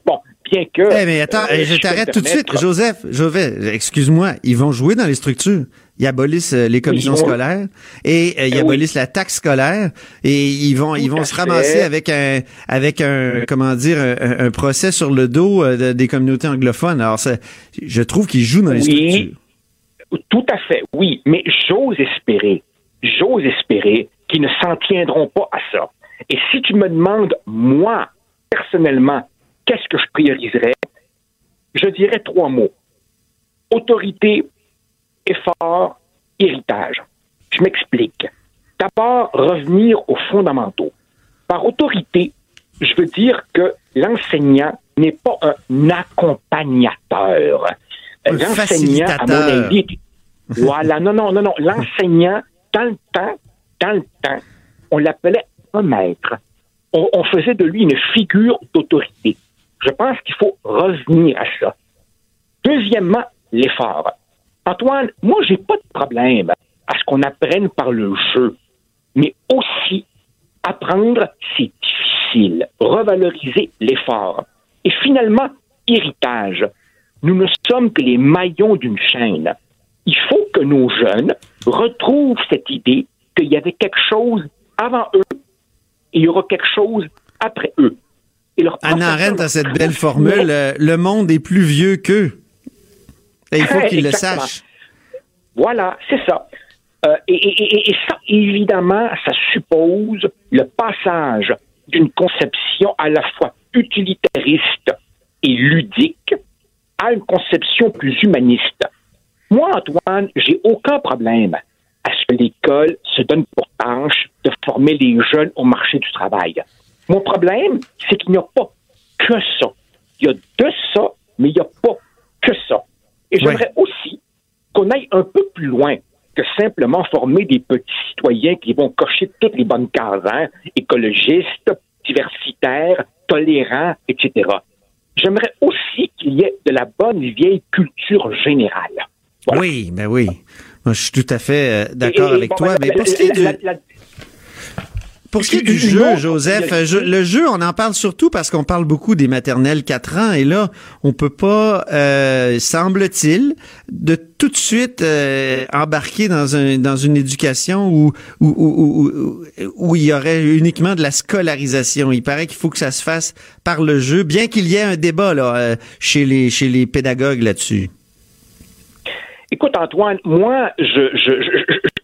Bon, bien que... Eh mais attends, euh, je t'arrête tout de suite. Joseph, Joseph, excuse-moi, ils vont jouer dans les structures ils abolissent euh, les commissions scolaires et euh, ils eh abolissent la taxe scolaire et ils vont ils vont se ramasser avec un avec un comment dire un, procès sur le dos euh, des communautés anglophones. Alors je trouve qu'ils jouent dans les oui, structures. Tout à fait, oui, mais j'ose espérer, j'ose espérer qu'ils ne s'en tiendront pas à ça. Et si tu me demandes moi personnellement qu'est-ce que je prioriserais, je dirais trois mots autorité, effort, héritage. Je m'explique. D'abord, revenir aux fondamentaux. Par autorité, je veux dire que l'enseignant n'est pas un accompagnateur. L'enseignant, à mon avis, voilà, non, non, non, non. L'enseignant, dans le temps, dans le temps, on l'appelait maître. on faisait de lui une figure d'autorité. Je pense qu'il faut revenir à ça. Deuxièmement, l'effort. Antoine, moi, j'ai pas de problème à ce qu'on apprenne par le jeu, mais aussi apprendre, c'est difficile. Revaloriser l'effort. Et finalement, héritage. Nous ne sommes que les maillons d'une chaîne. Il faut que nos jeunes retrouvent cette idée qu'il y avait quelque chose avant eux il y aura quelque chose après eux. Et leur Anna Arendt a cette belle formule, euh, le monde est plus vieux qu'eux. Et il faut qu'il le sache. Voilà, c'est ça. Euh, et, ça, évidemment, ça suppose le passage d'une conception à la fois utilitariste et ludique à une conception plus humaniste. Moi, Antoine, j'ai aucun problème l'école se donne pour tâche de former les jeunes au marché du travail. Mon problème, c'est qu'il n'y a pas que ça. Il y a de ça, mais il n'y a pas que ça. Et j'aimerais aussi qu'on aille un peu plus loin que simplement former des petits citoyens qui vont cocher toutes les bonnes cases, hein, écologistes, diversitaires, tolérants, etc. J'aimerais aussi qu'il y ait de la bonne vieille culture générale. Oui, ben oui. Moi, je suis tout à fait d'accord avec toi. Ben, mais pour ce qui est du jeu, Joseph, le jeu, on en parle surtout parce qu'on parle beaucoup des maternelles 4 ans et là, on peut pas, euh, semble-t-il, de tout de suite euh, embarquer dans un dans une éducation où où, où où, il y aurait uniquement de la scolarisation. Il paraît qu'il faut que ça se fasse par le jeu, bien qu'il y ait un débat là euh, chez les chez les pédagogues là-dessus. Écoute, Antoine, moi, je,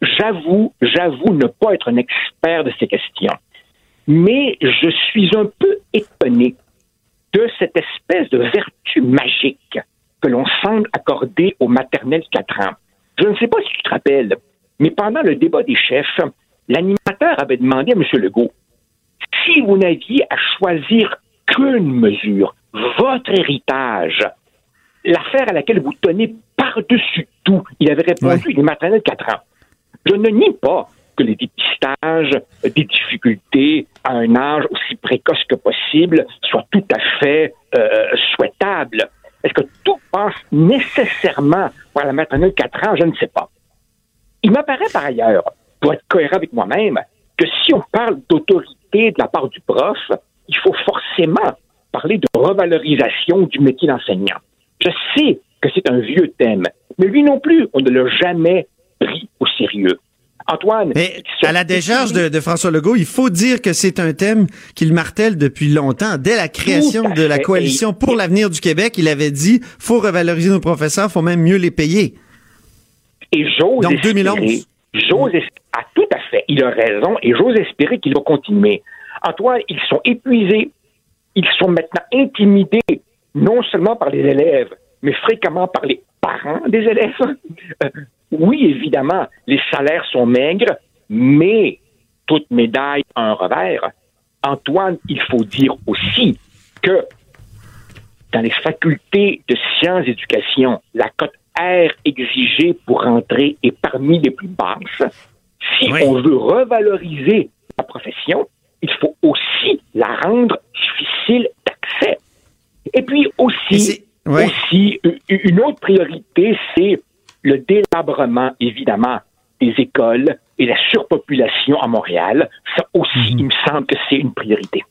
j'avoue, j'avoue ne pas être un expert de ces questions. Mais je suis un peu étonné de cette espèce de vertu magique que l'on semble accorder aux maternelles 4 ans. Je ne sais pas si tu te rappelles, mais pendant le débat des chefs, l'animateur avait demandé à M. Legault si vous n'aviez à choisir qu'une mesure, votre héritage, l'affaire à laquelle vous tenez par-dessus tout, il avait répondu les maternelles 4 ans. Je ne nie pas que les dépistages des difficultés à un âge aussi précoce que possible soient tout à fait euh, souhaitables. Est-ce que tout passe nécessairement par la maternelle 4 ans? Je ne sais pas. Il m'apparaît par ailleurs, pour être cohérent avec moi-même, que si on parle d'autorité de la part du prof, il faut forcément parler de revalorisation du métier d'enseignant. Je sais que c'est un vieux thème, mais lui non plus, on ne l'a jamais pris au sérieux. Antoine. Mais à la décharge de, François Legault, il faut dire que c'est un thème qu'il martèle depuis longtemps. Dès la création de la coalition pour l'avenir du Québec, il avait dit faut revaloriser nos professeurs, faut même mieux les payer. Et j'ose Donc 2011. J'ose ah, tout à fait. Il a raison et j'ose espérer qu'il va continuer. Antoine, ils sont épuisés. Ils sont maintenant intimidés, non seulement par les élèves, mais fréquemment par les parents des élèves. Euh, oui, évidemment, les salaires sont maigres, mais toute médaille a un revers. Antoine, il faut dire aussi que dans les facultés de sciences d'éducation, la cote R exigée pour rentrer est parmi les plus basses. Si on veut revaloriser la profession, il faut aussi la rendre difficile. Et puis aussi, aussi une autre priorité, c'est le délabrement, évidemment, des écoles et la surpopulation à Montréal. Ça aussi, mhm. il me semble que c'est une priorité.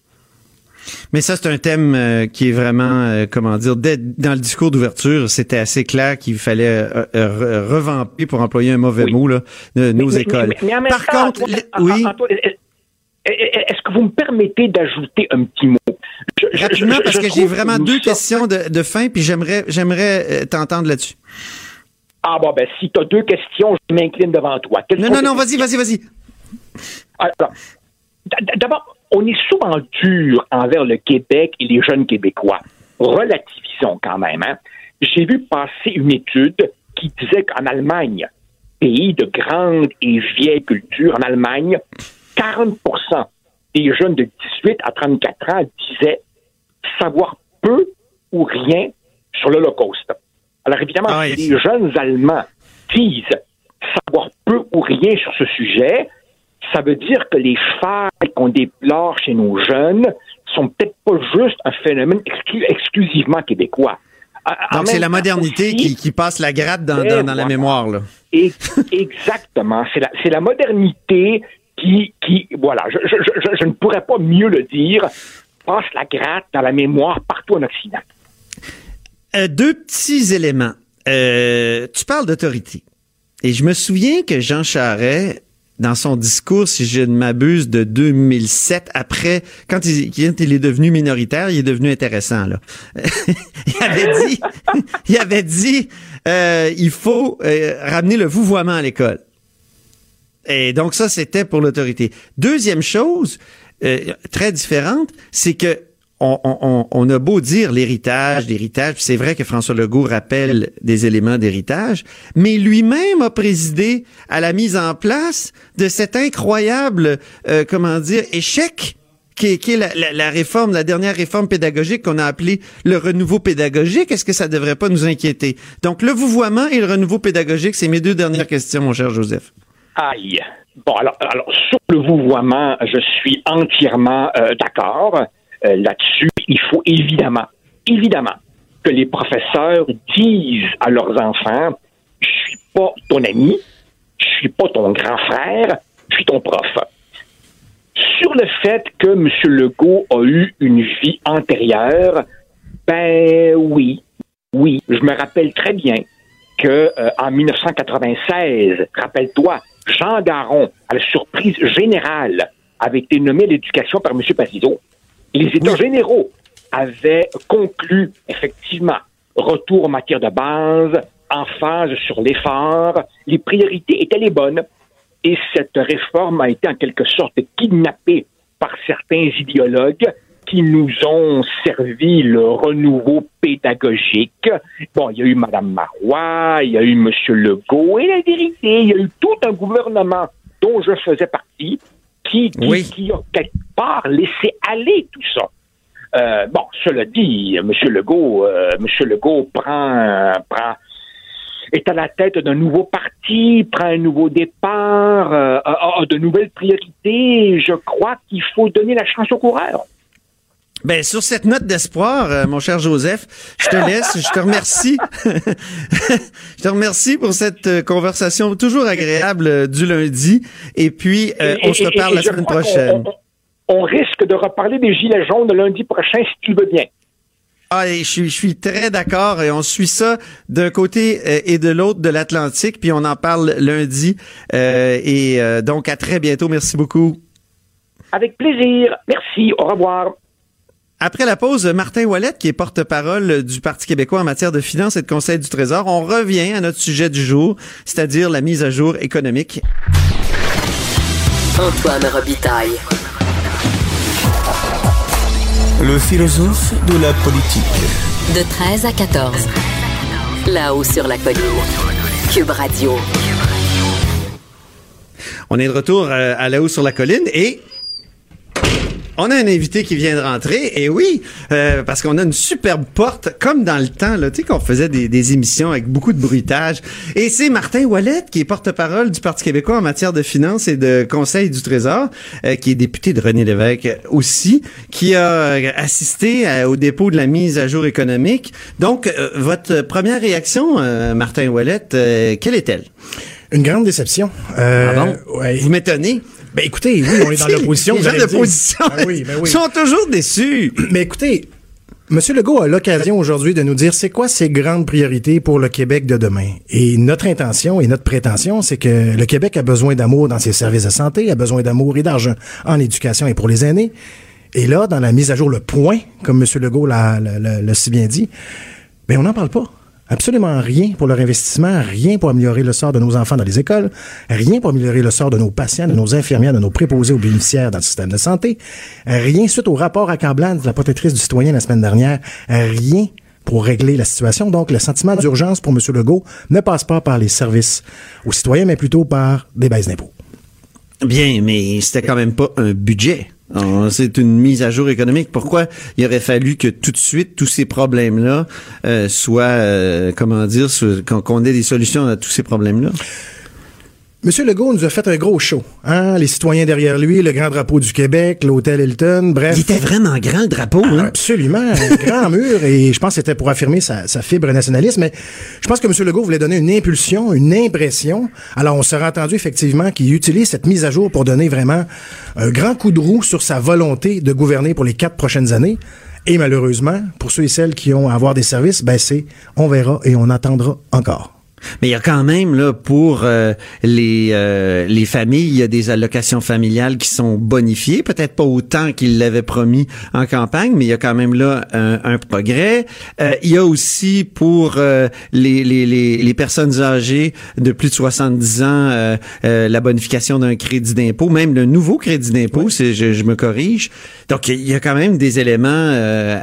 Mais ça, c'est un thème euh, qui est vraiment, euh, comment dire, dès, dans le discours d'ouverture, c'était assez clair qu'il fallait euh, revamper, pour employer un mauvais mot, là, nos écoles. Par contre, oui. Est-ce que vous me permettez d'ajouter un petit mot? Rapidement, parce que j'ai vraiment deux questions de, de, fin, puis j'aimerais, j'aimerais t'entendre là-dessus. Ah bon, ben si tu as deux questions, je m'incline devant toi. non, non, non, vas-y, vas-y, vas-y. Alors, d'abord, on est souvent dur envers le Québec et les jeunes Québécois. Relativisons quand même. Hein? J'ai vu passer une étude qui disait qu'en Allemagne, pays de grande et vieille culture, en Allemagne, 40% des jeunes de 18 à 34 ans disaient savoir peu ou rien sur l'Holocauste. Alors évidemment, ah si les jeunes Allemands disent savoir peu ou rien sur ce sujet, ça veut dire que les failles qu'on déplore chez nos jeunes sont peut-être pas juste un phénomène exclusivement québécois. Donc c'est la modernité qui, passe la gratte dans, la mémoire. Là. exactement. C'est la, la, modernité qui, voilà, je, ne pourrais pas mieux le dire, passe la gratte dans la mémoire partout en Occident. Euh, deux petits éléments. Euh, tu parles d'autorité. Et je me souviens que Jean Charest dans son discours, si je ne m'abuse, de 2007, après, quand il, est devenu minoritaire, il est devenu intéressant, [LAUGHS] il avait dit, [LAUGHS] il avait dit, euh, il faut ramener le vouvoiement à l'école. Et donc ça, c'était pour l'autorité. Deuxième chose, euh, très différente, c'est que on, a beau dire l'héritage, l'héritage, c'est vrai que François Legault rappelle des éléments d'héritage, mais lui-même a présidé à la mise en place de cet incroyable, euh, comment dire, échec qui est, la, réforme, la dernière réforme pédagogique qu'on a appelée le renouveau pédagogique. Est-ce que ça devrait pas nous inquiéter? Donc, le vouvoiement et le renouveau pédagogique, c'est mes deux dernières questions, mon cher Joseph. Aïe. Bon, alors, alors sur le vouvoiement, je suis entièrement euh, d'accord. Euh, là-dessus. Il faut évidemment, évidemment, que les professeurs disent à leurs enfants, je suis pas ton ami, je suis pas ton grand frère, je suis ton prof. Sur le fait que M. Legault a eu une vie antérieure, ben oui, oui, je me rappelle très bien que euh, en 1996, rappelle-toi, Jean Garon, à la surprise générale, avait été nommé à l'éducation par M. Parizeau. Les États généraux avaient conclu effectivement retour en matière de base, en phase sur l'effort, les priorités étaient les bonnes. Et cette réforme a été en quelque sorte kidnappée par certains idéologues qui nous ont servi le renouveau pédagogique. Bon, il y a eu Mme Marois, il y a eu M. Legault, et la vérité, il y a eu tout un gouvernement dont je faisais partie qui, qui, a quelque part laissé aller tout ça. Euh, bon, cela dit, M. Legault, euh, M. Legault prend, prend, est à la tête d'un nouveau parti, prend un nouveau départ, euh, a, de nouvelles priorités. Je crois qu'il faut donner la chance aux coureurs. Ben sur cette note d'espoir, euh, mon cher Joseph, je te laisse, je te remercie. [LAUGHS] je te remercie pour cette euh, conversation toujours agréable euh, du lundi. Et puis, on se reparle la semaine prochaine. On, risque de reparler des Gilets jaunes le lundi prochain, si tu veux bien. Ah, je suis, je suis très d'accord et on suit ça d'un côté et de l'autre de l'Atlantique, puis on en parle lundi. et donc, à très bientôt. Merci beaucoup. Avec plaisir. Merci. Au revoir. Après la pause, Martin Ouellette, qui est porte-parole du Parti québécois en matière de finances et de conseil du Trésor, on revient à notre sujet du jour, c'est-à-dire la mise à jour économique. Antoine Robitaille. Le philosophe de la politique. De 13 à 14. Là-haut sur la colline. Cube Radio. On est de retour euh, à, là-haut sur la colline et on a un invité qui vient de rentrer, et oui, euh, parce qu'on a une superbe porte, comme dans le temps, là, tu sais, qu'on faisait des, des, émissions avec beaucoup de bruitage. Et c'est Martin Wallet, qui est porte-parole du Parti québécois en matière de finances et de conseil du Trésor, euh, qui est député de René Lévesque aussi, qui a assisté au dépôt de la mise à jour économique. Donc, votre première réaction, Martin Wallet, quelle est-elle? Une grande déception. ah bon? Vous m'étonnez? Ben écoutez, oui, on est dans [LAUGHS] l'opposition. Les gens de l'opposition ben oui, ben oui. sont toujours déçus. Mais écoutez, M. Legault a l'occasion aujourd'hui de nous dire c'est quoi ses grandes priorités pour le Québec de demain? Et notre intention et notre prétention, c'est que le Québec a besoin d'amour dans ses services de santé, a besoin d'amour et d'argent en éducation et pour les aînés. Et là, dans la mise à jour, le point, comme M. Legault l'a si bien dit, ben on n'en parle pas. Absolument rien pour leur investissement, rien pour améliorer le sort de nos enfants dans les écoles, rien pour améliorer le sort de nos patients, de nos infirmières, de nos préposés aux bénéficiaires dans le système de santé, rien suite au rapport accablant de la protectrice du citoyen la semaine dernière, rien pour régler la situation. Donc, le sentiment d'urgence pour M. Legault ne passe pas par les services aux citoyens, mais plutôt par des baisses d'impôts. Bien, mais c'était quand même pas un budget. C'est une mise à jour économique. Pourquoi il aurait fallu que tout de suite tous ces problèmes-là euh, soient, euh, comment dire, qu'on ait des solutions à tous ces problèmes-là? Monsieur Legault nous a fait un gros show. Hein? Les citoyens derrière lui, le grand drapeau du Québec, l'hôtel Hilton, bref. Il était vraiment grand le drapeau, hein? Absolument, un [LAUGHS] grand mur. Et je pense que c'était pour affirmer sa, fibre nationaliste. Mais je pense que Monsieur Legault voulait donner une impulsion, une impression. Alors on s'est entendu effectivement qu'il utilise cette mise à jour pour donner vraiment un grand coup de roue sur sa volonté de gouverner pour les quatre prochaines années. Et malheureusement, pour ceux et celles qui ont à avoir des services, ben c'est on verra et on attendra encore. Mais il y a quand même là pour euh, les euh, les familles, il y a des allocations familiales qui sont bonifiées, peut-être pas autant qu'il l'avait promis en campagne, mais il y a quand même là un, progrès. Euh, il y a aussi pour les, les, les, les, personnes âgées de plus de 70 ans la bonification d'un crédit d'impôt, même le nouveau crédit d'impôt, c'est je, je, me corrige. Donc il y a quand même des éléments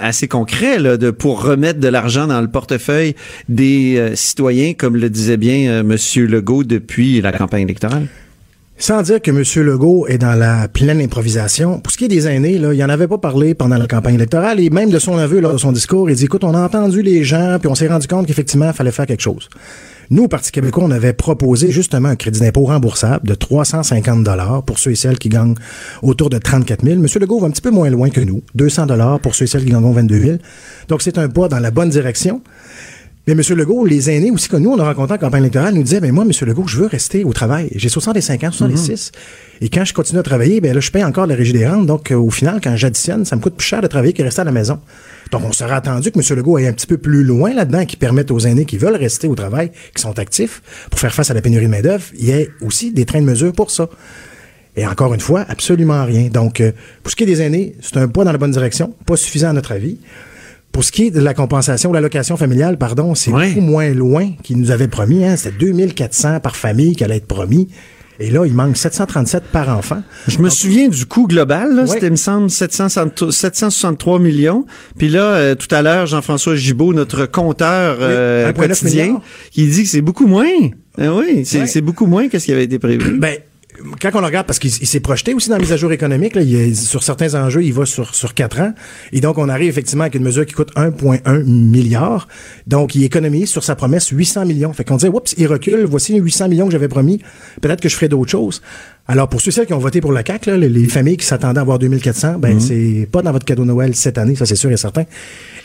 assez concrets là, de pour remettre de l'argent dans le portefeuille des citoyens comme le disait bien euh, M. Legault depuis la campagne électorale? Sans dire que M. Legault est dans la pleine improvisation. Pour ce qui est des aînés, là, il en avait pas parlé pendant la campagne électorale et même de son aveu lors de son discours, il dit écoute, on a entendu les gens puis on s'est rendu compte qu'effectivement, il fallait faire quelque chose. Nous, au Parti québécois, on avait proposé justement un crédit d'impôt remboursable de 350 dollars pour ceux et celles qui gagnent autour de 34 000. M. Legault va un petit peu moins loin que nous, 200 dollars pour ceux et celles qui gagnent 22 000. Donc, c'est un pas dans la bonne direction. Mais M. Legault, les aînés aussi que nous, on a rencontré en campagne électorale, nous disaient, mais moi, M. Legault, je veux rester au travail. J'ai 65 ans, 66. Mhm. Et quand je continue à travailler, ben là, je paye encore la régie des rentes. Donc, euh, au final, quand j'additionne, ça me coûte plus cher de travailler que de rester à la maison. Donc, on serait attendu que M. Legault aille un petit peu plus loin là-dedans, qui permette aux aînés qui veulent rester au travail, qui sont actifs, pour faire face à la pénurie de main-d'œuvre, il y ait aussi des trains de mesure pour ça. Et encore une fois, absolument rien. Donc, euh, pour ce qui est des aînés, c'est un pas dans la bonne direction, pas suffisant à notre avis. Pour ce qui est de la compensation, l'allocation familiale, pardon, c'est beaucoup moins loin qu'il nous avait promis. Hein. C'était 2400 par famille qui allait être promis. Et là, il manque 737 par enfant. Je me souviens du coût global. C'était, il me semble, 763 millions. Puis là, euh, tout à l'heure, Jean-François Gibault, notre compteur euh, quotidien, qui dit que c'est beaucoup moins. Eh oui, c'est, beaucoup moins que ce qui avait été prévu. Ben, quand on le regarde, parce qu'il s'est projeté aussi dans la mise à jour économique, sur certains enjeux, il va sur, sur 4 ans. Et donc, on arrive effectivement avec une mesure qui coûte 1,1 milliard. Donc, il économise sur sa promesse 800 millions. Fait qu'on dit, oups, il recule, voici les 800 millions que j'avais promis. Peut-être que je ferai d'autres choses. Alors, pour ceux et celles qui ont voté pour la CAQ, les, familles qui s'attendaient à avoir 2400, ben, mhm. c'est pas dans votre cadeau Noël cette année, ça c'est sûr et certain.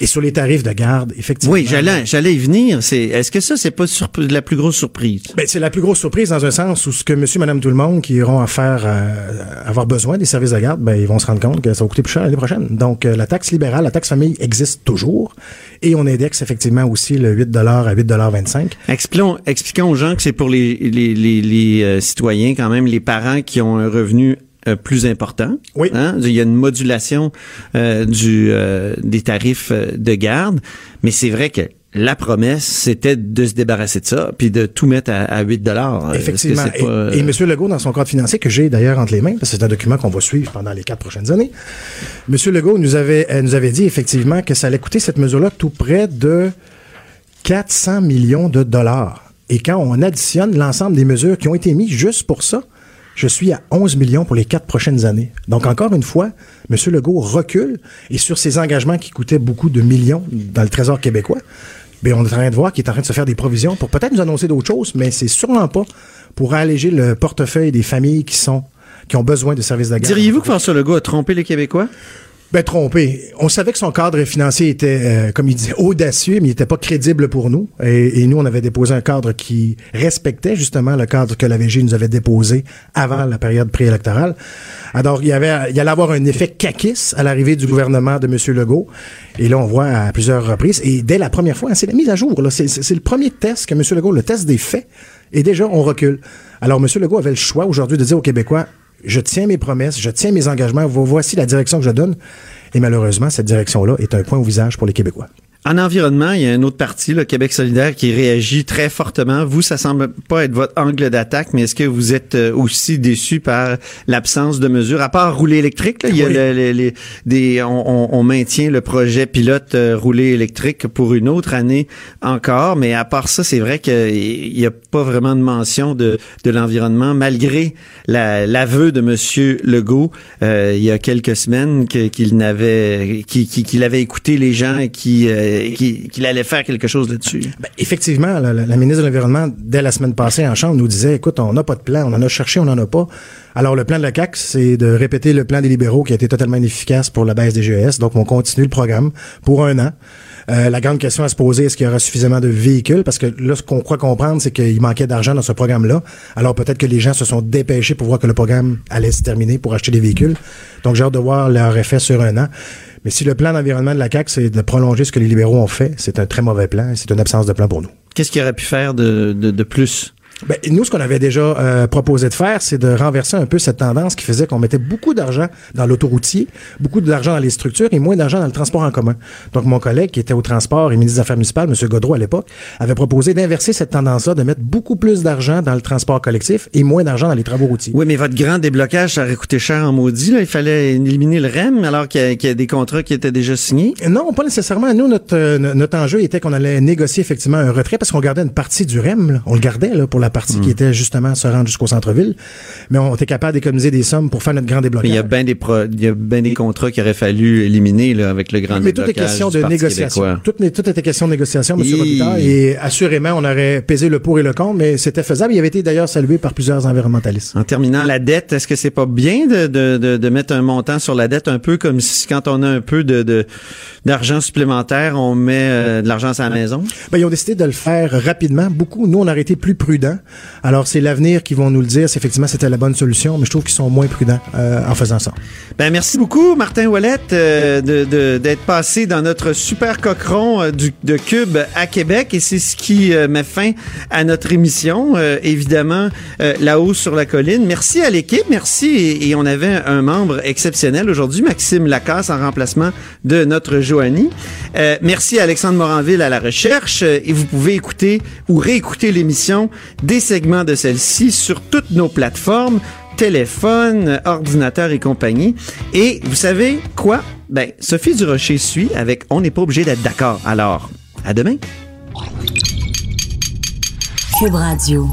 Et sur les tarifs de garde, effectivement. Oui, j'allais, j'allais y venir. C'est, est-ce que ça, c'est pas la plus grosse surprise? Ben, c'est la plus grosse surprise dans un sens où ce que monsieur, madame, tout le monde qui iront à faire, euh, avoir besoin des services de garde, ben, ils vont se rendre compte que ça va coûter plus cher l'année prochaine. Donc, euh, la taxe libérale, la taxe famille existe toujours. Et on indexe effectivement aussi le 8 à 8,25 Expliquons, expliquons aux gens que c'est pour les, les, les, les euh, citoyens, quand même, les parents qui ont un revenu euh, plus important. Oui. Hein? Il y a une modulation euh, du, des tarifs de garde, mais c'est vrai que la promesse, c'était de se débarrasser de ça, puis de tout mettre à, 8 dollars. Effectivement. Et, M. Legault, dans son cadre financier, que j'ai d'ailleurs entre les mains, parce que c'est un document qu'on va suivre pendant les quatre prochaines années, M. Legault nous avait, nous avait dit effectivement que ça allait coûter cette mesure-là tout près de 400 millions de dollars. Et quand on additionne l'ensemble des mesures qui ont été mises juste pour ça, Je suis à 11 millions pour les quatre prochaines années. Donc, encore une fois, M. Legault recule et sur ses engagements qui coûtaient beaucoup de millions dans le Trésor québécois, bien, on est en train de voir qu'il est en train de se faire des provisions pour peut-être nous annoncer d'autres choses, mais c'est sûrement pas pour alléger le portefeuille des familles qui sont qui ont besoin de services de garde. Diriez-vous que François Legault a trompé les Québécois? Ben, trompé. On savait que son cadre financier était, euh, comme il disait, audacieux, mais il n'était pas crédible pour nous. Et, nous, on avait déposé un cadre qui respectait justement le cadre que la VG nous avait déposé avant la période préélectorale. Alors, il y avait, allait avoir un effet caquis à l'arrivée du gouvernement de M. Legault. Et là, on voit à plusieurs reprises. Et dès la première fois, c'est la mise à jour. C'est le premier test que M. Legault, le test des faits. Et déjà, on recule. Alors, M. Legault avait le choix aujourd'hui de dire aux Québécois, je tiens mes promesses, je tiens mes engagements, voici la direction que je donne. Et malheureusement, cette direction-là est un point au visage pour les Québécois. En environnement, il y a une autre partie, le Québec solidaire, qui réagit très fortement. Vous, ça semble pas être votre angle d'attaque, mais est-ce que vous êtes euh, aussi déçu par l'absence de mesures, à part rouler électrique? Là, il y a les, des, on, maintient le projet pilote euh, rouler électrique pour une autre année encore, mais à part ça, c'est vrai qu'il n'y a pas vraiment de mention de, de l'environnement, malgré l'aveu de Monsieur Legault euh, il y a quelques semaines qu'il n'avait, qu'il avait écouté les gens et qui qu'il allait faire quelque chose là-dessus. Ben, effectivement, la, ministre de l'Environnement, dès la semaine passée en Chambre, nous disait, écoute, on n'a pas de plan, on en a cherché, on n'en a pas. Alors, le plan de la CAQ, c'est de répéter le plan des libéraux qui a été totalement inefficace pour la baisse des GES. Donc, on continue le programme pour un an. Euh, la grande question à se poser, est-ce qu'il y aura suffisamment de véhicules? Parce que là, ce qu'on croit comprendre, c'est qu'il manquait d'argent dans ce programme-là. Alors peut-être que les gens se sont dépêchés pour voir que le programme allait se terminer pour acheter des véhicules. Donc j'ai hâte de voir leur effet sur un an. Mais si le plan d'environnement de la CAQ, c'est de prolonger ce que les libéraux ont fait, c'est un très mauvais plan c'est une absence de plan pour nous. Qu'est-ce qu'il aurait pu faire de, de, de plus? Ben, nous, ce qu'on avait déjà euh, proposé de faire, c'est de renverser un peu cette tendance qui faisait qu'on mettait beaucoup d'argent dans l'autoroutier, beaucoup d'argent dans les structures et moins d'argent dans le transport en commun. Donc, mon collègue qui était au transport et ministre des Affaires municipales, M. Godreau à l'époque, avait proposé d'inverser cette tendance-là, de mettre beaucoup plus d'argent dans le transport collectif et moins d'argent dans les travaux routiers. Oui, mais votre grand déblocage, ça aurait coûté cher en maudit. Là. Il fallait éliminer le REM alors qu'il y, a des contrats qui étaient déjà signés. Non, pas nécessairement. Nous, notre, euh, notre enjeu était qu'on allait négocier effectivement un retrait parce qu'on gardait une partie du REM. On le gardait là, pour la partie qui hmm. était justement se rendre jusqu'au centre-ville. Mais on était capable d'économiser des sommes pour faire notre grand déblocage. il y a bien des, il y a bien des contrats qu'il aurait fallu éliminer là, avec le grand Mais déblocage. Mais tout est question de négociation. Tout, tout était question de négociation, M. Robitaille. Et assurément, on aurait pesé le pour et le contre, mais c'était faisable. Il avait été d'ailleurs salué par plusieurs environnementalistes. En terminant, la dette, est-ce que c'est pas bien de, de, de, de, mettre un montant sur la dette un peu comme si quand on a un peu de d'argent supplémentaire, on met euh, de l'argent à sa maison? Ben, ils ont décidé de le faire rapidement. Beaucoup, nous, on aurait été plus prudents. Alors, c'est l'avenir qui vont nous le dire si effectivement c'était la bonne solution, mais je trouve qu'ils sont moins prudents euh, en faisant ça. Ben, merci beaucoup, Martin Ouellet, euh, de, d'être passé dans notre super cochon du, de Cube à Québec. Et c'est ce qui met fin à notre émission. évidemment, la hausse sur la colline. Merci à l'équipe. Merci. Et, et, on avait un membre exceptionnel aujourd'hui, Maxime Lacasse, en remplacement de notre euh, merci à Alexandre Moranville à la recherche euh, et vous pouvez écouter ou réécouter l'émission des segments de celle-ci sur toutes nos plateformes téléphone, ordinateur et compagnie. Et vous savez quoi? Ben, Sophie Durocher suit avec On n'est pas obligé d'être d'accord. Alors, à demain. Cube Radio.